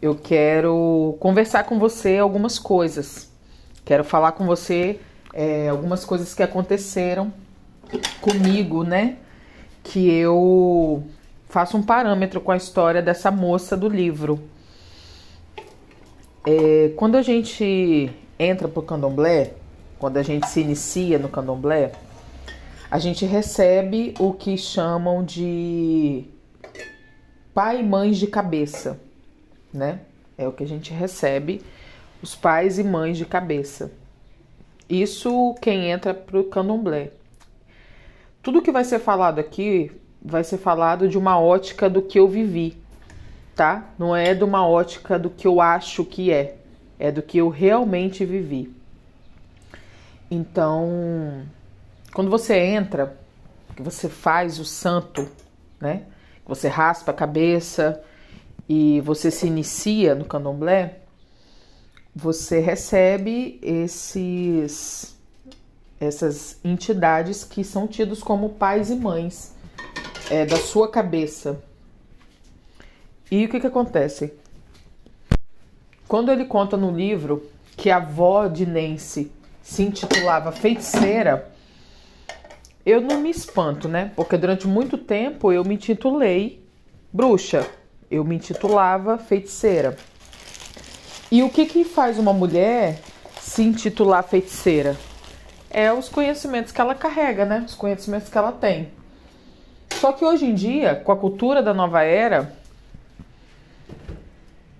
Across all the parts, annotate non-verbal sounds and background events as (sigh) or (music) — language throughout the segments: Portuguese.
Eu quero conversar com você algumas coisas. Quero falar com você é, algumas coisas que aconteceram comigo, né? Que eu faço um parâmetro com a história dessa moça do livro. É, quando a gente entra pro candomblé, quando a gente se inicia no candomblé, a gente recebe o que chamam de pai e mães de cabeça, né? É o que a gente recebe, os pais e mães de cabeça. Isso quem entra pro candomblé. Tudo que vai ser falado aqui vai ser falado de uma ótica do que eu vivi, tá? Não é de uma ótica do que eu acho que é, é do que eu realmente vivi. Então, quando você entra, que você faz o santo, né? Você raspa a cabeça e você se inicia no candomblé, você recebe esses essas entidades que são tidos como pais e mães é, da sua cabeça. E o que, que acontece? Quando ele conta no livro que a avó de Nancy se intitulava Feiticeira, eu não me espanto, né? Porque durante muito tempo eu me intitulei bruxa, eu me intitulava feiticeira. E o que, que faz uma mulher se intitular feiticeira? É os conhecimentos que ela carrega, né? Os conhecimentos que ela tem. Só que hoje em dia, com a cultura da nova era,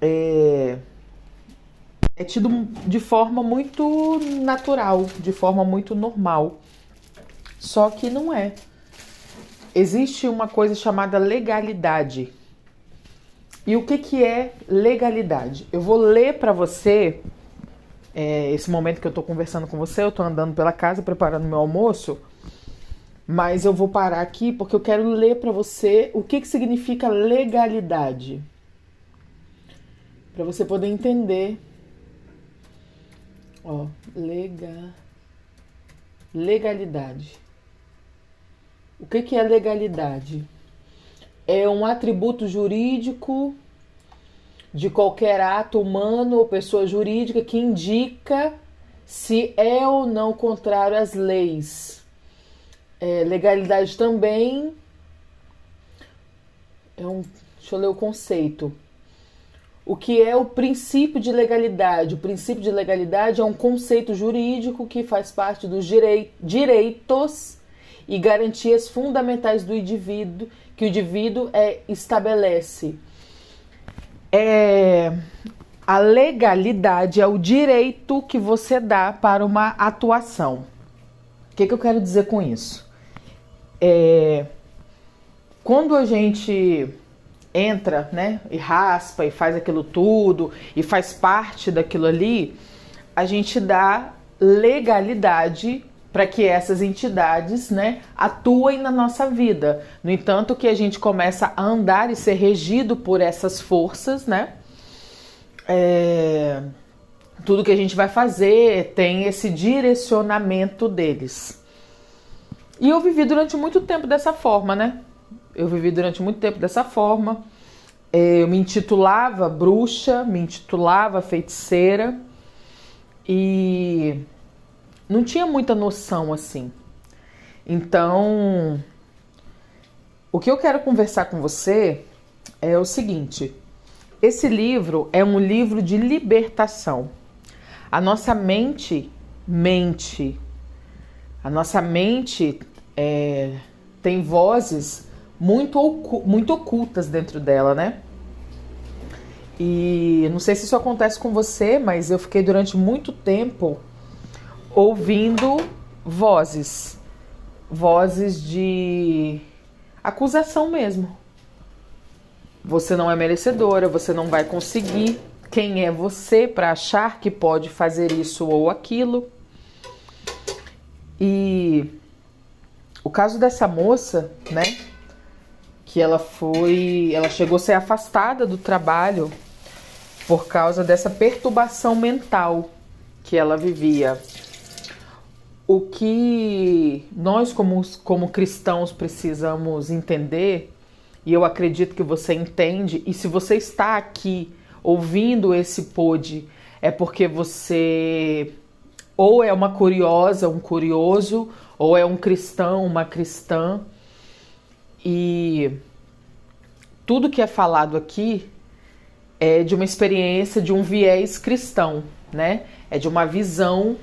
é, é tido de forma muito natural, de forma muito normal. Só que não é. Existe uma coisa chamada legalidade. E o que, que é legalidade? Eu vou ler para você, é, esse momento que eu estou conversando com você, eu estou andando pela casa preparando meu almoço, mas eu vou parar aqui porque eu quero ler para você o que, que significa legalidade. Para você poder entender Ó, lega, legalidade. O que, que é legalidade? É um atributo jurídico de qualquer ato humano ou pessoa jurídica que indica se é ou não contrário às leis. É, legalidade também é um. Deixa eu ler o conceito o que é o princípio de legalidade. O princípio de legalidade é um conceito jurídico que faz parte dos direi direitos e garantias fundamentais do indivíduo que o indivíduo é, estabelece. É, a legalidade é o direito que você dá para uma atuação. O que, que eu quero dizer com isso? É, quando a gente entra, né, e raspa e faz aquilo tudo e faz parte daquilo ali, a gente dá legalidade para que essas entidades, né, atuem na nossa vida. No entanto, que a gente começa a andar e ser regido por essas forças, né, é, tudo que a gente vai fazer tem esse direcionamento deles. E eu vivi durante muito tempo dessa forma, né? Eu vivi durante muito tempo dessa forma. É, eu me intitulava bruxa, me intitulava feiticeira e não tinha muita noção assim. Então, o que eu quero conversar com você é o seguinte: esse livro é um livro de libertação. A nossa mente mente, a nossa mente é, tem vozes muito, muito ocultas dentro dela, né? E não sei se isso acontece com você, mas eu fiquei durante muito tempo ouvindo vozes, vozes de acusação mesmo. Você não é merecedora, você não vai conseguir. Quem é você para achar que pode fazer isso ou aquilo? E o caso dessa moça, né? que ela foi, ela chegou a ser afastada do trabalho por causa dessa perturbação mental que ela vivia. O que nós como, como cristãos precisamos entender e eu acredito que você entende. E se você está aqui ouvindo esse pod, é porque você ou é uma curiosa, um curioso, ou é um cristão, uma cristã. E tudo que é falado aqui é de uma experiência, de um viés cristão, né? É de uma visão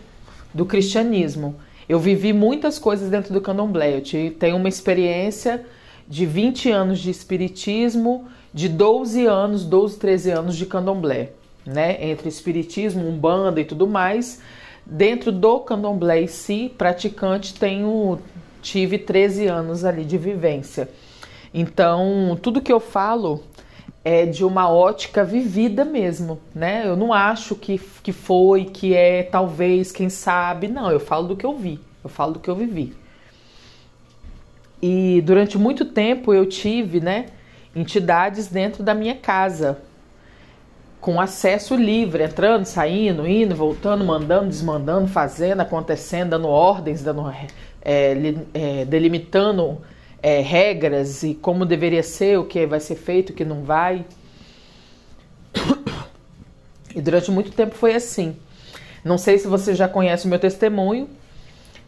do cristianismo. Eu vivi muitas coisas dentro do candomblé. Eu tenho uma experiência de 20 anos de espiritismo, de 12 anos, 12, 13 anos de candomblé, né? Entre espiritismo, umbanda e tudo mais. Dentro do candomblé em si, praticante, tenho tive 13 anos ali de vivência. Então, tudo que eu falo é de uma ótica vivida mesmo, né? Eu não acho que, que foi, que é, talvez, quem sabe. Não, eu falo do que eu vi, eu falo do que eu vivi. E durante muito tempo eu tive, né, entidades dentro da minha casa, com acesso livre, entrando, saindo, indo, voltando, mandando, desmandando, fazendo, acontecendo, dando ordens, dando, é, é, delimitando é, regras e como deveria ser, o que vai ser feito, o que não vai. E durante muito tempo foi assim. Não sei se você já conhece o meu testemunho,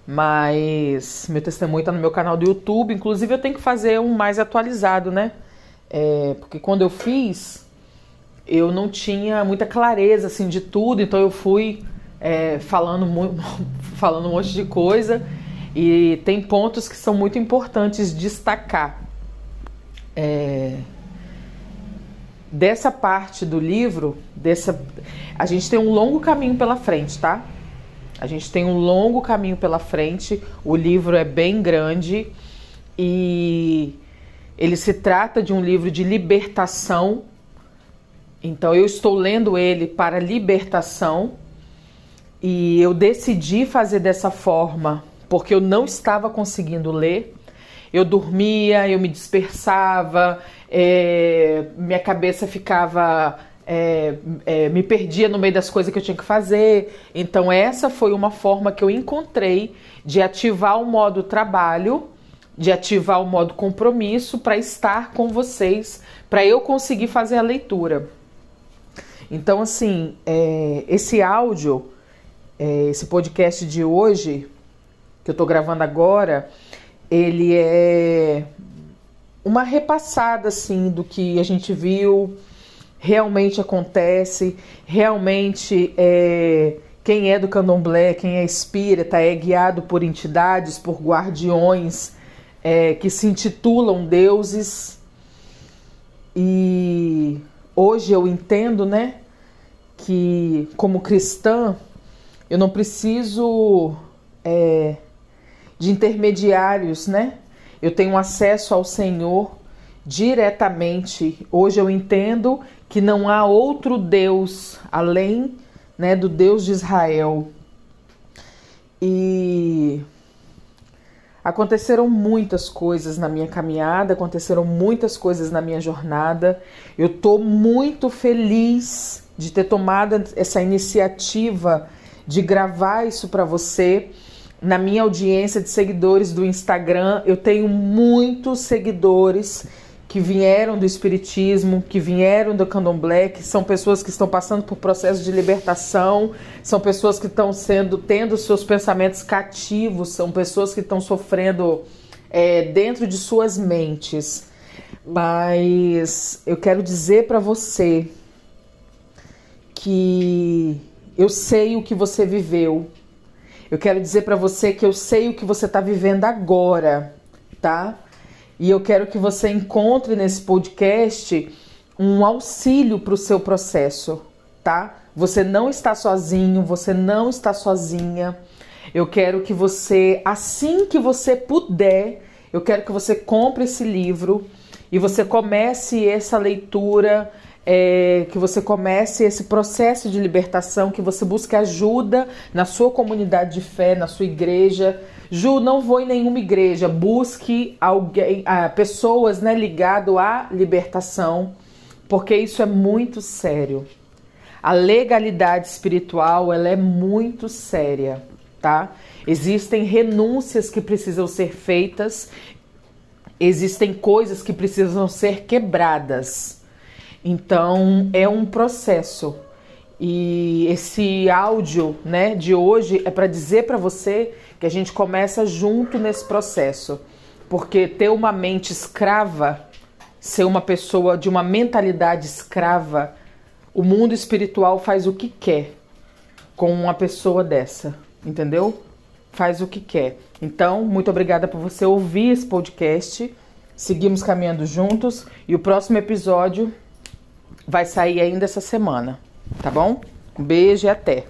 mas meu testemunho está no meu canal do YouTube. Inclusive, eu tenho que fazer um mais atualizado, né? É, porque quando eu fiz, eu não tinha muita clareza assim de tudo, então eu fui é, falando, (laughs) falando um monte de coisa e tem pontos que são muito importantes destacar. É, dessa parte do livro, dessa, a gente tem um longo caminho pela frente, tá? A gente tem um longo caminho pela frente. O livro é bem grande e ele se trata de um livro de libertação. Então eu estou lendo ele para libertação e eu decidi fazer dessa forma porque eu não estava conseguindo ler. Eu dormia, eu me dispersava, é, minha cabeça ficava. É, é, me perdia no meio das coisas que eu tinha que fazer. Então, essa foi uma forma que eu encontrei de ativar o modo trabalho, de ativar o modo compromisso para estar com vocês, para eu conseguir fazer a leitura. Então, assim, é, esse áudio, é, esse podcast de hoje, que eu estou gravando agora, ele é uma repassada assim do que a gente viu, realmente acontece, realmente é, quem é do candomblé, quem é espírita, é guiado por entidades, por guardiões é, que se intitulam deuses. E hoje eu entendo, né, que como cristã eu não preciso é, de intermediários, né? Eu tenho acesso ao Senhor diretamente. Hoje eu entendo que não há outro Deus além, né, do Deus de Israel. E aconteceram muitas coisas na minha caminhada, aconteceram muitas coisas na minha jornada. Eu tô muito feliz de ter tomado essa iniciativa de gravar isso para você na minha audiência de seguidores do Instagram, eu tenho muitos seguidores que vieram do espiritismo, que vieram do candomblé, que são pessoas que estão passando por processo de libertação, são pessoas que estão sendo tendo seus pensamentos cativos, são pessoas que estão sofrendo é, dentro de suas mentes. Mas eu quero dizer para você que eu sei o que você viveu, eu quero dizer para você que eu sei o que você está vivendo agora, tá? E eu quero que você encontre nesse podcast um auxílio para o seu processo, tá? Você não está sozinho, você não está sozinha. Eu quero que você, assim que você puder, eu quero que você compre esse livro e você comece essa leitura é, que você comece esse processo de libertação, que você busque ajuda na sua comunidade de fé, na sua igreja. Ju, não vou em nenhuma igreja, busque alguém, ah, pessoas né, ligado à libertação, porque isso é muito sério. A legalidade espiritual ela é muito séria, tá? Existem renúncias que precisam ser feitas existem coisas que precisam ser quebradas. Então é um processo. E esse áudio, né, de hoje é para dizer para você que a gente começa junto nesse processo. Porque ter uma mente escrava, ser uma pessoa de uma mentalidade escrava, o mundo espiritual faz o que quer com uma pessoa dessa, entendeu? Faz o que quer. Então, muito obrigada por você ouvir esse podcast. Seguimos caminhando juntos e o próximo episódio vai sair ainda essa semana, tá bom? Um beijo e até.